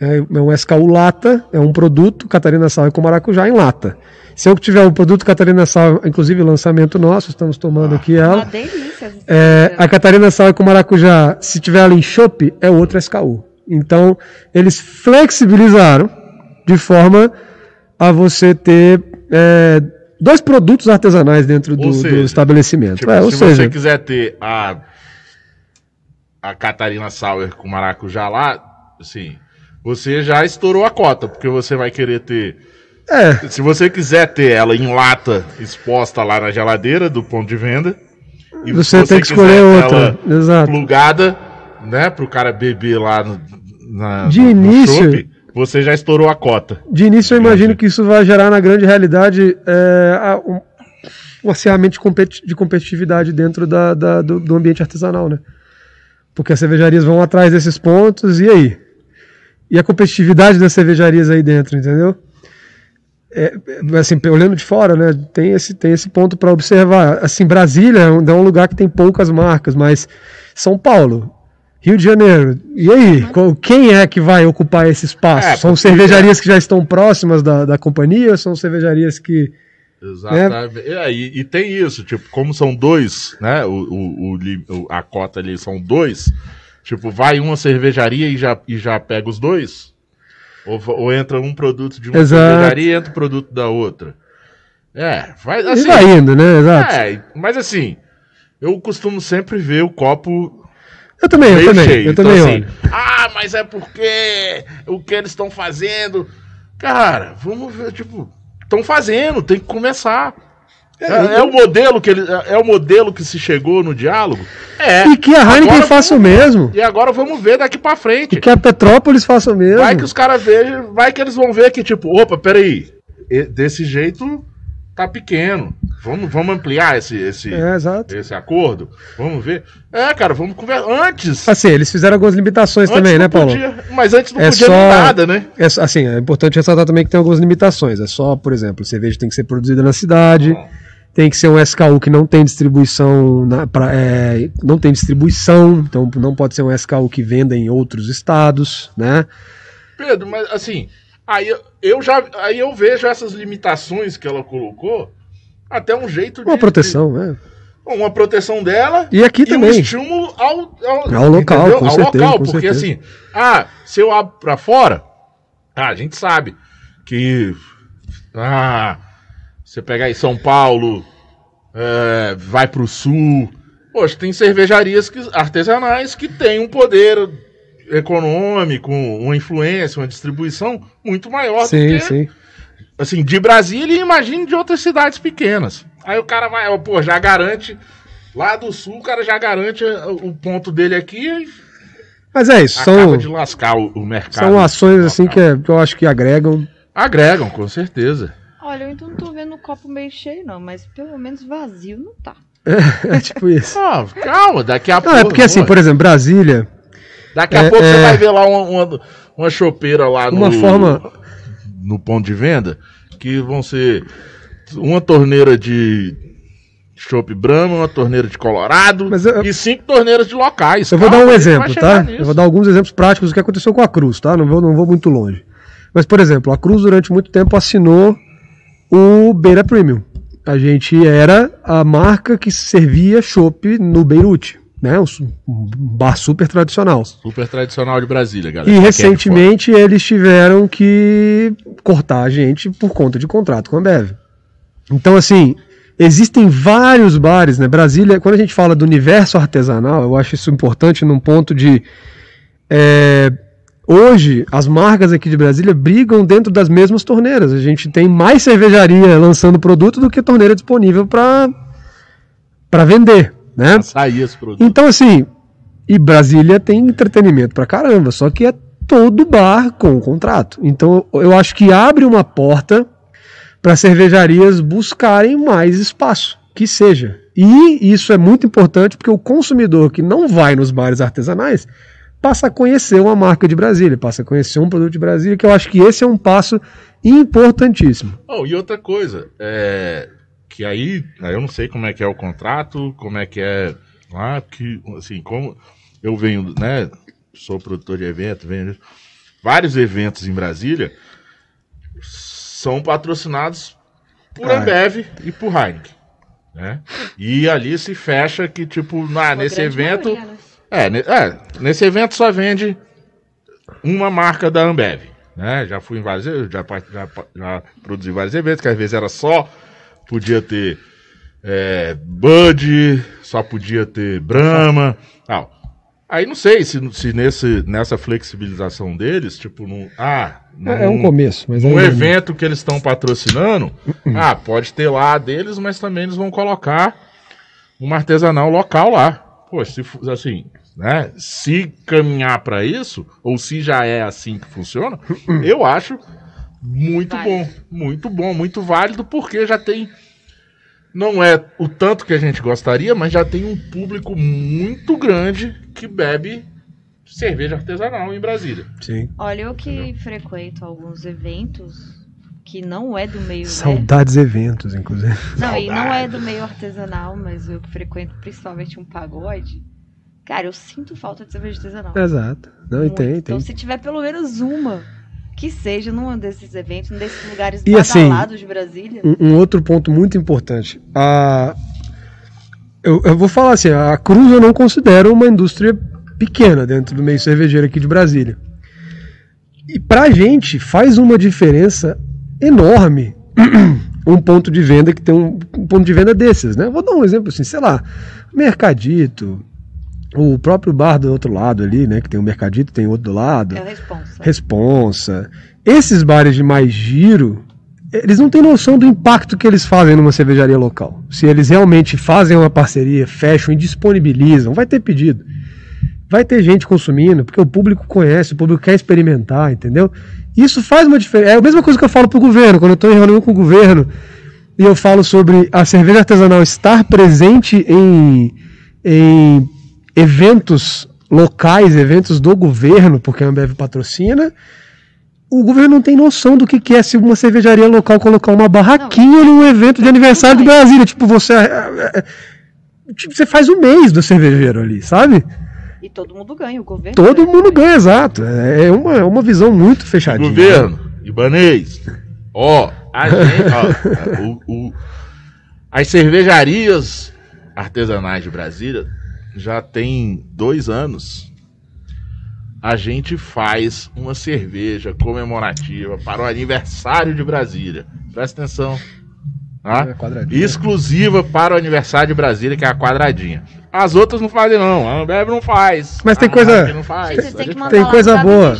É, é um SKU lata, é um produto Catarina Sal com maracujá em lata. Se eu tiver um produto Catarina Sal, inclusive lançamento nosso, estamos tomando aqui ela. Uma delícia. É, a Catarina Sal com maracujá, se tiver ela em chopp, é outro SKU. Então, eles flexibilizaram de forma a você ter é, dois produtos artesanais dentro do, Ou seja, do estabelecimento. Tipo, É, ou se seja, você quiser ter a, a Catarina Sauer com maracujá lá, assim, você já estourou a cota, porque você vai querer ter. É, Se você quiser ter ela em lata exposta lá na geladeira do ponto de venda, e Você se tem que escolher outra, exato. Plugada, né, pro cara beber lá no, na, De no- no início- chopp, você já estourou a cota. De início, eu imagino que isso vai gerar, na grande realidade, é, a- um, um acirramento de, competi- de competitividade dentro da- da- do, do ambiente artesanal, né? Porque as cervejarias vão atrás desses pontos, e aí? E a competitividade das cervejarias aí dentro, entendeu? É, é, assim, olhando de fora, né, tem esse, tem esse ponto para observar. Assim, Brasília é um, é um lugar que tem poucas marcas, mas São Paulo, Rio de Janeiro, e aí? Qual- Quem é que vai ocupar esse espaço? É, são cervejarias que já estão próximas da, da companhia ou são cervejarias que. Exatamente. É, e, e tem isso, tipo, como são dois, né? O, o, o- a cota ali são dois, tipo, vai uma cervejaria e já, e já pega os dois? Ou, ou entra um produto de uma cervejaria e entra o produto da outra? É, vai e assim. vai indo, né? Exato. É, mas assim, eu costumo sempre ver o copo eu também, eu também. cheio. Eu Então, também assim, ah, mas é porque o que eles estão fazendo. Cara, vamos ver, tipo, estão fazendo, tem que começar. É, é o modelo que ele, é o modelo que se chegou no diálogo. É. E que a Heineken Agora faça o mesmo. E agora vamos ver daqui pra frente. E que a Petrópolis faça o mesmo. Vai que os caras vejam, vai que eles vão ver que tipo, opa, peraí, desse jeito tá pequeno. Vamos, vamos ampliar esse esse É, esse acordo. Vamos ver. É, cara, vamos conversar antes. Assim, eles fizeram algumas limitações também, né, Paulo? podia- mas antes não É podia só- nada, né? É, assim, é importante ressaltar também que tem algumas limitações. É só, por exemplo, cerveja tem que ser produzida na cidade, tem que ser um SKU que não tem distribuição, na, pra- é, não tem distribuição, então não pode ser um SKU que venda em outros estados, né? Pedro, mas assim, aí eu- já aí eu vejo essas limitações que ela colocou até um jeito Uma proteção, né? de, uma proteção dela E aqui e um também. estímulo ao, ao, Ao local, ao certeza, local, porque certeza. assim, ah, se eu abro pra fora, ah, a gente sabe que ah, você pegar em São Paulo, é, vai pro sul, poxa, tem cervejarias que, artesanais que têm um poder econômico, uma influência, uma distribuição muito maior do Sim, que sim. assim, de Brasília e imagine de outras cidades pequenas. Aí o cara vai, ó, pô, já garante. Lá do sul, o cara já garante eh, o ponto dele aqui e Mas é isso, acaba são, de lascar o, o mercado. são ações assim que, é- que eu acho que agregam. Agregam, com certeza. Olha, eu então não tô vendo o copo meio cheio, não, mas pelo menos vazio não tá. É tipo isso. Ah, calma, daqui a Não, pouco. é porque assim, por exemplo, Brasília, Daqui a é- pouco você é- vai ver lá uma, uma, uma chopeira lá uma no, forma. no ponto de venda que vão ser uma torneira de chopp Brahma, uma torneira de Colorado Mas eu- e cinco torneiras de locais. Eu vou dar um exemplo, tá? nisso. Eu vou dar alguns exemplos práticos do que aconteceu com a Cruz, tá? Não vou, não vou muito longe. Mas, por exemplo, a Cruz durante muito tempo assinou o Beira Premium. A gente era a marca que servia chopp no Beirute, né? Um bar super tradicional. Super tradicional de Brasília, galera. E de recentemente eles tiveram que cortar a gente por conta de contrato com a Bev. Então, assim, existem vários bares, né? Brasília, quando a gente fala do universo artesanal, eu acho isso importante num ponto de. é, hoje, as marcas aqui de Brasília brigam dentro das mesmas torneiras. A gente tem mais cervejaria lançando produto do que torneira disponível para vender, né? Sair esse produto. Então, assim, e Brasília tem entretenimento pra caramba, só que é todo bar com contrato. Então, eu acho que abre uma porta para cervejarias buscarem mais espaço, que seja. E isso é muito importante porque o consumidor que não vai nos bares artesanais passa a conhecer uma marca de Brasília, passa a conhecer um produto de Brasília, que eu acho que esse é um passo importantíssimo. Oh, e outra coisa, é, que aí, aí eu não sei como é que é o contrato, como é que é lá, que, assim, como eu venho, né, sou produtor de evento, venho vários eventos em Brasília, são patrocinados por Ah, Ambev e por Heineken, né? E ali se fecha que, tipo, na, nesse evento... maioria, né? É, é, nesse evento só vende uma marca da Ambev. Né? Já fui em vários já, já, já produzi vários eventos, que às vezes era só, podia ter é, Bud, só podia ter Brahma, tal. Aí não sei se, se nesse, nessa flexibilização deles, tipo, num, ah, É, é um num- começo, mas um aí- evento que eles estão patrocinando, ah, pode ter lá deles, mas também eles vão colocar uma artesanal local lá. Pô, se assim, né? Se caminhar para isso, ou se já é assim que funciona, eu acho muito Válido. bom, muito bom, muito válido, porque já tem não é o tanto que a gente gostaria, mas já tem um público muito grande que bebe cerveja artesanal em Brasília. Sim. Olha, eu que frequento alguns eventos que não é do meio, né? Saudades eventos, inclusive. Não, e não é Saudades. do meio artesanal, mas eu que frequento principalmente um pagode. Cara, eu sinto falta de cerveja artesanal. Exato. Não, Muito. tem, tem. Então, se tiver pelo menos uma, que seja num desses eventos, num desses lugares E assim, de Brasília. Um, um outro ponto muito importante. A, eu, eu vou falar assim, a Cruz eu não considero uma indústria pequena dentro do meio cervejeiro aqui de Brasília. E pra gente faz uma diferença enorme um ponto de venda que tem um, um ponto de venda desses, né? Vou dar um exemplo assim, sei lá, Mercadito, o próprio bar do outro lado ali, né? Que tem o Mercadito, tem outro do lado. É responsa. Responsa. Esses bares de mais giro, eles não têm noção do impacto que eles fazem numa cervejaria local. Se eles realmente fazem uma parceria, fecham e disponibilizam, vai ter pedido. Vai ter gente consumindo, porque o público conhece, o público quer experimentar, entendeu? Isso faz uma diferença. É a mesma coisa que eu falo pro governo, quando eu estou em reunião com o governo e eu falo sobre a cerveja artesanal estar presente em, em eventos locais, eventos do governo, porque a Ambev patrocina, o governo não tem noção do que que é se uma cervejaria local colocar uma barraquinha num evento de aniversário de Brasília. Tipo, você. é, é, é, tipo, você faz um mês do cervejeiro ali, sabe? E todo mundo ganha, o governo. Todo ganha mundo ganha, exato. É é uma, é uma visão muito fechadinha. Governo, Ibanês, ó, a gente, ó, o- o- as cervejarias artesanais de Brasília já tem dois anos. A gente faz uma cerveja comemorativa para o aniversário de Brasília. Presta atenção. Quadradinha. Exclusiva para o aniversário de Brasília, que é a quadradinha. As outras não fazem, não. A Ambev não faz. Mas tem A coisa- faz. Gente, vocês A têm que gente mandar Tem lá coisa boa.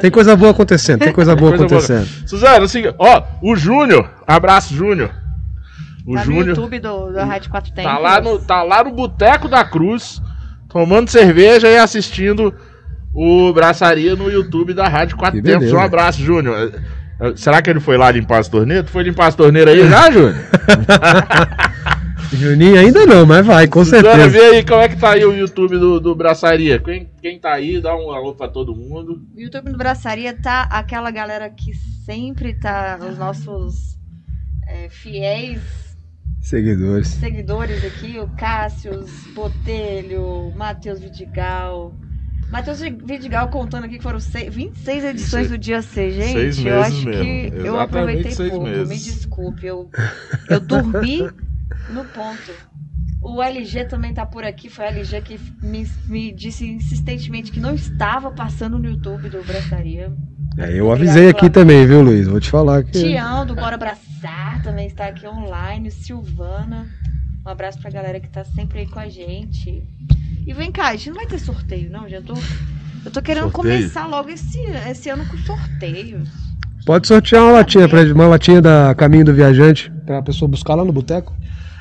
Tem coisa boa acontecendo, tem coisa boa Coisa boa. acontecendo. Suzano, assim, ó, o Júnior, abraço, Júnior. O Tá no Júnior YouTube do, do Rádio 4 Tempos. tá lá, no, tá lá no Boteco da Cruz, tomando cerveja e assistindo o Braçaria no YouTube da Rádio Quatro Que Tempos. beleza. Um abraço, Júnior. Será que ele foi lá limpar as torneiras? Tu foi limpar as torneiras aí já, Júnior? Juninho ainda não, mas vai, com Suzana, certeza. vê aí como é que tá aí o YouTube do, do Braçaria. Quem, quem tá aí, dá um alô pra todo mundo. O YouTube do Braçaria tá aquela galera que sempre tá, os nossos é, fiéis Seguidores. seguidores aqui, o Cássio, Botelho, Matheus Vidigal. Matheus Vidigal contando aqui que foram seis, 26 edições do Dia C, gente. Seis eu acho mesmo, que eu exatamente aproveitei seis pouco. meses. Me desculpe, eu, eu dormi no ponto. O LG também tá por aqui, foi o LG que me, me disse insistentemente que não estava passando no YouTube do Braçaria. É, eu avisei aqui também, viu, Luiz? Vou te falar que. Tião do Bora Abraçar também está aqui online. Silvana. Um abraço pra galera que tá sempre aí com a gente. E vem cá, a gente não vai ter sorteio, não? Já tô. Eu tô querendo Sorteio? começar logo esse, esse ano com sorteios. Pode sortear uma latinha, pra, uma latinha da Caminho do Viajante, pra pessoa buscar lá no boteco.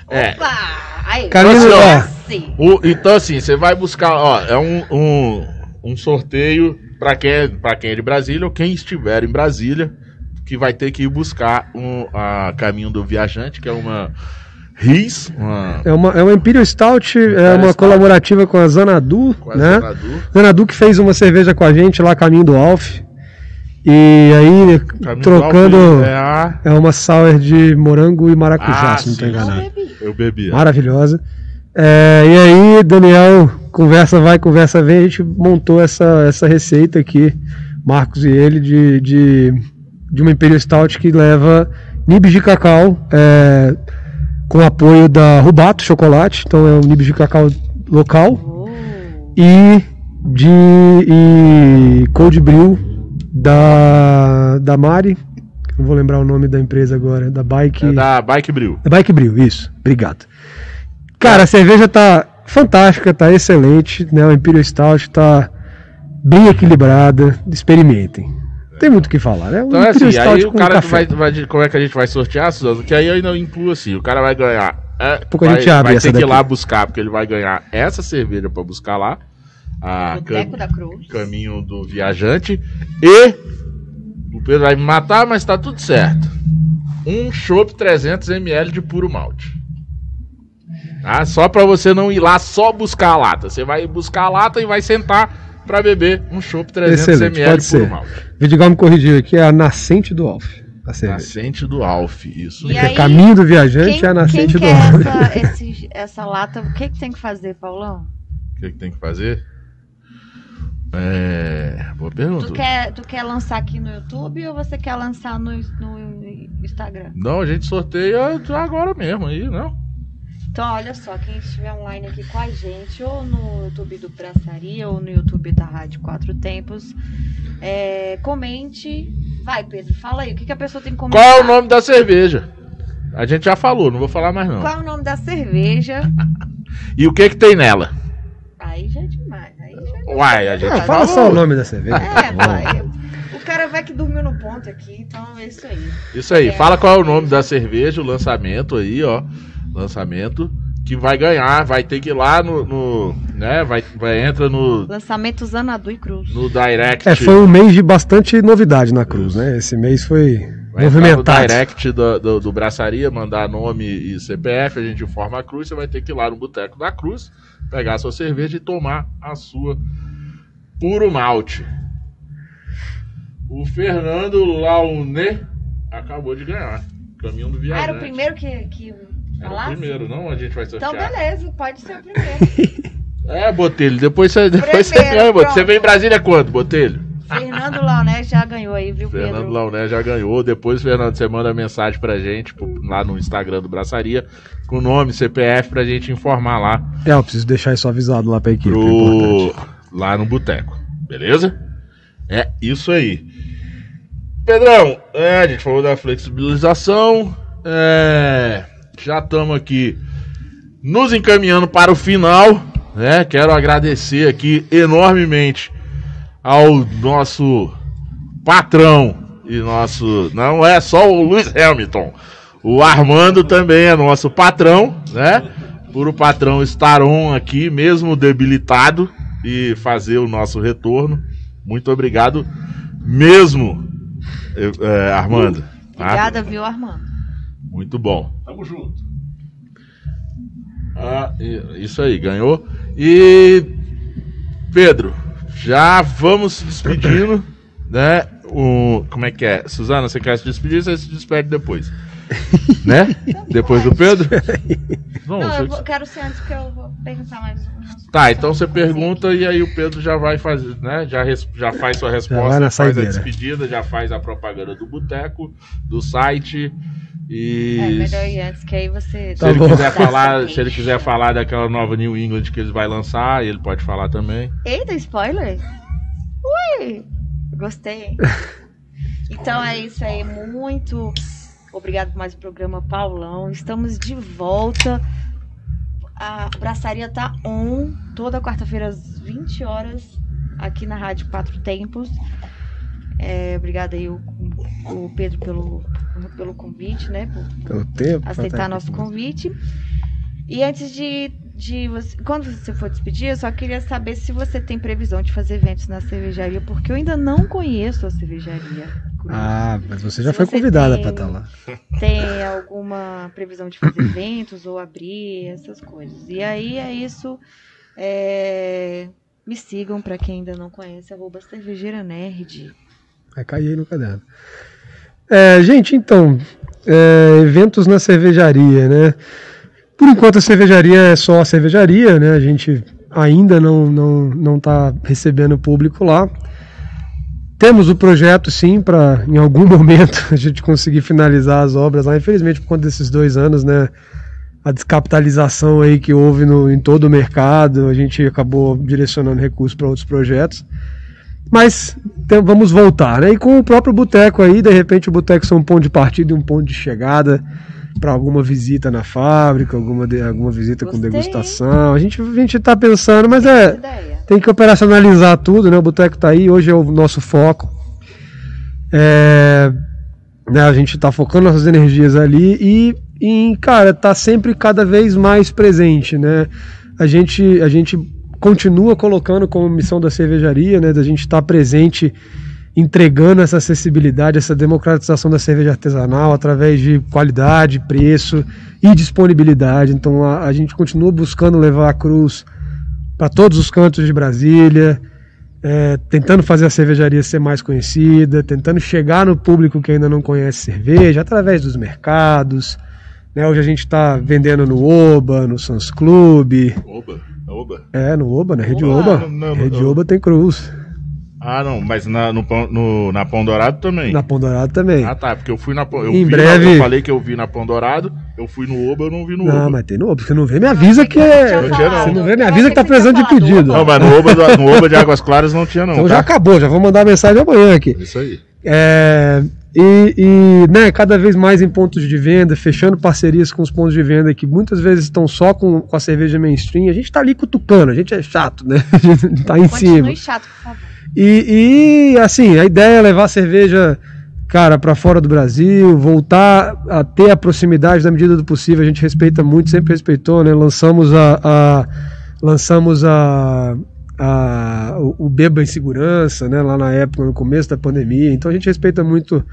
É. Opa! Aí, Caminho do- agora ó. sim. O- então, assim, você vai buscar, ó, é um, um, um sorteio para quem, é, pra quem é de Brasília ou quem estiver em Brasília, que vai ter que ir buscar um, a Caminho do Viajante, que é uma Riz, uma É uma, é uma Imperial Stout, é uma Stout. colaborativa com a Zanadu, com a né? Zanadu. Zanadu que fez uma cerveja com a gente lá, caminho do Alf. E aí, Caminho trocando. É. É uma sour de morango e maracujá, Ah, se não estou enganado. bebi. Eu bebi. Maravilhosa. É, e aí, Daniel, conversa vai, conversa vem, a gente montou essa, essa receita aqui, Marcos e ele, de, de, de uma Imperial Stout que leva nibs de cacau, é, com apoio da Rubato Chocolate, então é um nibs de cacau local, Oh. e de e cold brew da, da Mari, não vou lembrar o nome da empresa agora, da Bike... É da Bike Brew. É Bike Brew, isso. Obrigado. Cara, a cerveja tá fantástica, tá excelente, né? O Imperial Stout tá bem equilibrada. Experimentem. Tem muito o que falar, né? O Então é assim, Imperial aí Stout o cara vai, vai- Como é que a gente vai sortear, Suzano? Que aí eu ainda incluo assim, o cara vai ganhar. É, pouco a vai, gente abre vai essa ter que ir daqui. lá buscar, porque ele vai ganhar essa cerveja pra buscar lá. A cam- da Cruz. caminho do viajante. E o Pedro vai me matar, mas tá tudo certo. Um chopp 300ml de puro malte. Tá? Só pra você não ir lá só buscar a lata. Você vai buscar a lata e vai sentar pra beber um chopp 300ml Excelente, de pode puro ser. malte. Vidigal me corrigiu aqui, é a nascente do Alf. Nascente do Alf, isso. E É aí, caminho do viajante Quem, é a nascente quem do Alf. essa, esse- essa lata, o que, que tem que fazer, Paulão? O que, que tem que fazer? É. Boa pergunta. Tu quer, tu quer lançar aqui no YouTube ou você quer lançar no, no Instagram? Não, a gente sorteia agora mesmo aí, não? Então, olha só, quem estiver online aqui com a gente, ou no YouTube do Praçaria, ou no YouTube da Rádio Quatro Tempos, é, comente. Vai, Pedro, fala aí, o que, que a pessoa tem que comentar? Qual é o nome da cerveja? A gente já falou, não vou falar mais não. Qual é o nome da cerveja? E o que que tem nela? Aí já é Uai, a gente Ah, fala só o nome da cerveja. É, pai. O cara vai que dormiu no ponto aqui, então é isso aí. Isso aí, É. fala qual é o nome da cerveja, o lançamento aí, ó. Lançamento. Que vai ganhar, vai ter que ir lá no. no, né? Vai, vai entra no, Lançamento Zanadu e Cruz. no direct. É, foi um mês de bastante novidade na Cruz, né? Esse mês foi Vai entrar no movimentado. direct do, do, do Braçaria, mandar nome e CPF, a gente informa a Cruz, você vai ter que ir lá no Boteco da Cruz, pegar a sua cerveja e tomar a sua puro malte. O Fernando Laune acabou de ganhar. Caminho do Ah, viajante. era o primeiro que, que Era o falasse? primeiro, não? A gente vai sortear. Então, beleza, pode ser o primeiro. É, Botelho, depois você, depois você Primeiro, ganha, Botelho. Você vem em Brasília quando, Botelho? Fernando Launé já ganhou aí, viu, Fernando Pedro? Launé já ganhou. Depois, Fernando, você manda mensagem pra gente pô, lá no Instagram do Braçaria com nome, CPF pra gente informar lá É, eu preciso deixar isso avisado lá pra equipe. é pro... importante. lá no boteco. Beleza? É isso aí. Pedrão, é, a gente falou da flexibilização. é, já estamos aqui nos encaminhando para o final. Né? Quero agradecer aqui enormemente ao nosso patrão e nosso. Não é só o Luiz Hamilton. O Armando também é nosso patrão, né? Por o patrão estar on aqui, mesmo debilitado, e fazer o nosso retorno. Muito obrigado mesmo, eh, Armando. Obrigada, viu, Armando? Muito bom. Tamo junto. Ah, isso aí, ganhou. E Pedro, já vamos se despedindo, né? O, como é que é? Suzana, você quer se despedir? Você se despede depois. né? Depois do Pedro? Não, você- eu vou- quero ser antes, porque eu vou perguntar mais Tá, então você pergunta e aí o Pedro já vai fazer, né? Já, res- já faz sua resposta, na faz a despedida, já faz a propaganda do boteco, do site e É, melhor ir antes, que aí você... se Tá ele bom. quiser falar, se ele quiser falar daquela nova New England que eles vai lançar, ele pode falar também. Eita, spoiler? Ui, gostei. Então é isso aí, muito obrigado por mais um programa, Paulão. Estamos de volta. A braçaria tá on toda quarta-feira às 20 horas aqui na Rádio Quatro Tempos. É, obrigada aí o, o Pedro pelo, pelo convite, né? Por Pelo tempo. aceitar tá nosso convite. E antes de, de você. Quando você for despedir, eu só queria saber se você tem previsão de fazer eventos na cervejaria, porque eu ainda não conheço a cervejaria. Ah, mas você já Se foi você convidada pra estar lá. Tem alguma previsão de fazer eventos ou abrir essas coisas. E aí é isso. é, Me sigam pra quem ainda não conhece, arroba cervejeira nerd. Vai cair aí no caderno. É, gente, então, é, eventos na cervejaria, né? Por enquanto a cervejaria é só a cervejaria, né? A gente ainda não não não está recebendo público lá. Temos o projeto, sim, para em algum momento a gente conseguir finalizar as obras lá. Infelizmente, por conta desses dois anos, né? A descapitalização aí que houve no, em todo o mercado, a gente acabou direcionando recursos para outros projetos. Mas tem- vamos voltar, né? E com o próprio boteco aí, de repente o boteco ser um ponto de partida e um ponto de chegada para alguma visita na fábrica, alguma, de- alguma visita com Gostei, degustação. A gente, a gente tá pensando, mas é. Ideia. Tem que operacionalizar tudo, né? O boteco tá aí, hoje é o nosso foco. É, né, a gente tá focando nossas energias ali e, em, cara, tá sempre cada vez mais presente, né? A gente, a gente continua colocando como missão da cervejaria, né? Da gente estar presente entregando essa acessibilidade, essa democratização da cerveja artesanal através de qualidade, preço e disponibilidade. Então a, a gente continua buscando levar a cruz para todos os cantos de Brasília, é, tentando fazer a cervejaria ser mais conhecida, tentando chegar no público que ainda não conhece cerveja, através dos mercados. Né? Hoje a gente está vendendo no Oba, no Sans Club, Oba, oba. é, no Oba, na Rede Ah, Oba. não, não, Rede não. Oba tem cruz. Ah, não, mas na, no, Pão- no- na Pão Dourado também. Na Pão Dourado também. Ah, tá, porque eu fui na Pão eu Em vi breve- na- eu falei que eu vi na Pão Dourado, eu fui no Oba, eu não vi no Não, Oba. mas tem no Oba. Você não vê, me avisa que é. Não tinha, não. Você não vê, me avisa que tá precisando de pedido. Não, mas no Oba, no Oba de Águas Claras não tinha, não. Então tá? já acabou, já vou mandar mensagem amanhã aqui. Isso aí. É, e, e, né, cada vez mais em pontos de venda, fechando parcerias com os pontos de venda que muitas vezes estão só com, com a cerveja mainstream. A gente tá ali cutucando, a gente é chato, né? A gente tá em cima. Continue chato, por favor. E, e, assim, a ideia é levar a cerveja, cara, para fora do Brasil, voltar a ter a proximidade na medida do possível. A gente respeita muito, sempre respeitou, né? Lançamos a, a- lançamos a, a- o, o Beba em Segurança, né? Lá na época, no começo da pandemia. Então a gente respeita muito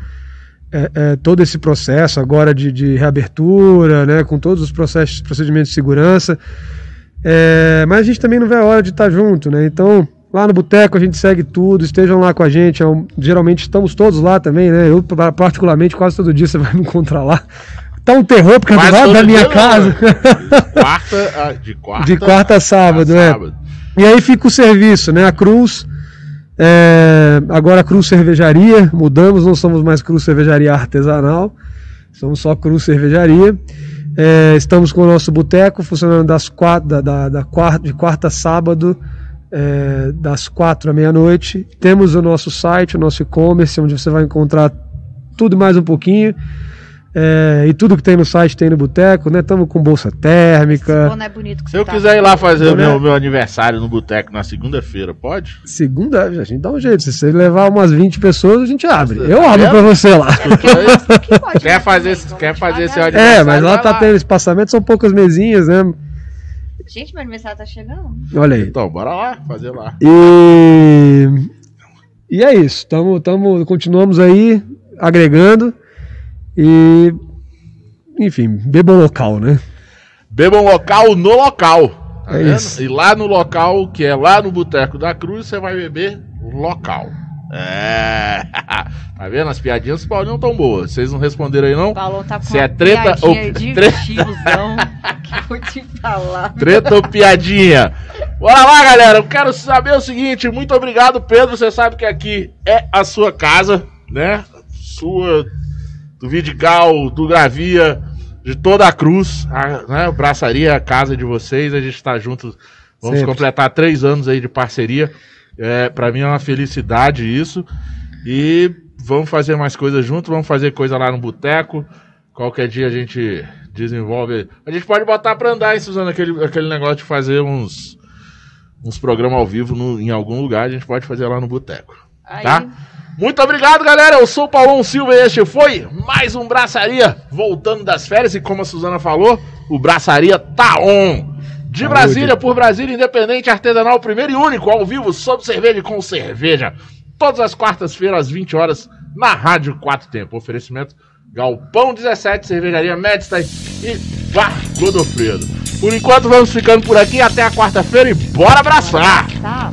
é, é, todo esse processo agora de, de reabertura, né? Com todos os processos, procedimentos de segurança. É, mas a gente também não vê a hora de estar junto, né? Então, lá no Boteco a gente segue tudo, estejam lá com a gente. é geralmente estamos todos lá também, né? Eu, pa- particularmente, quase todo dia você vai me encontrar lá. Tá um terror, porque é do lado da minha dia, casa. Quarta, ah, de quarta. De quarta a sábado, a é. sábado. E aí fica o serviço, né? A Cruz, é, agora a Cruz Cervejaria, mudamos, não somos mais Cruz Cervejaria Artesanal, somos só Cruz Cervejaria. É, estamos com o nosso boteco funcionando das quatro, da, da, da quarta, de quarta a sábado, é, das quatro à meia-noite. Temos o nosso site, o nosso e-commerce, onde você vai encontrar tudo mais um pouquinho. É, e tudo que tem no site tem no boteco, né? Estamos com bolsa térmica. Boné bonito que Se você eu tá. quiser ir lá fazer o Né? meu, meu aniversário no boteco na segunda-feira, pode? Segunda, a gente dá um jeito. Se você levar umas 20 pessoas, a gente abre. Tá Eu abro vendo? pra você lá. Que pode, Quer né, fazer- também, quer fazer esse devagar. aniversário? É, mas lá tá lá. tendo espaçamento, são poucas mesinhas, né? Gente, meu aniversário tá chegando. Olha aí. Então, bora lá, fazer lá. E, e é isso. Tamo, tamo, continuamos aí agregando. E, enfim, bebam local, né? Bebam local no local. Tá É vendo? isso. E lá no local, que é lá no Boteco da Cruz, você vai beber local. É. tá vendo? As piadinhas do Paulinho tão boas. Vocês não responderam aí, não? O Paulão tá com Se uma é treta piadinha ou- tiozão que eu vou te falar. Treta ou piadinha? Bora lá, galera. Eu quero saber o seguinte. Muito obrigado, Pedro. Você sabe que aqui é a sua casa, né? Sua, do Vidigal, do Gravia, de toda a cruz. A, né? Braçaria a casa de vocês. A gente tá juntos. Vamos Sempre. completar três anos aí de parceria. É, para mim é uma felicidade isso. E vamos fazer mais coisas juntos. Vamos fazer coisa lá no boteco. Qualquer dia a gente desenvolve. A gente pode botar pra andar, hein, Suzana, aquele, aquele negócio de fazer uns, uns programas ao vivo no- em algum lugar. A gente pode fazer lá no boteco. Aí, Tá? Muito obrigado, galera. Eu sou o Paulão Silva e este foi mais um Braçaria voltando das férias. E como a Suzana falou, o Braçaria tá on. De. Brasília por Brasília, independente, artesanal, primeiro e único, ao vivo, sob cerveja e com cerveja. Todas as quartas-feiras, às 20 horas, na Rádio Quatro Tempo. Oferecimento Galpão 17, Cervejaria Medstein e Bar Godofredo. Por enquanto vamos ficando por aqui, até a quarta-feira e bora abraçar! Tá?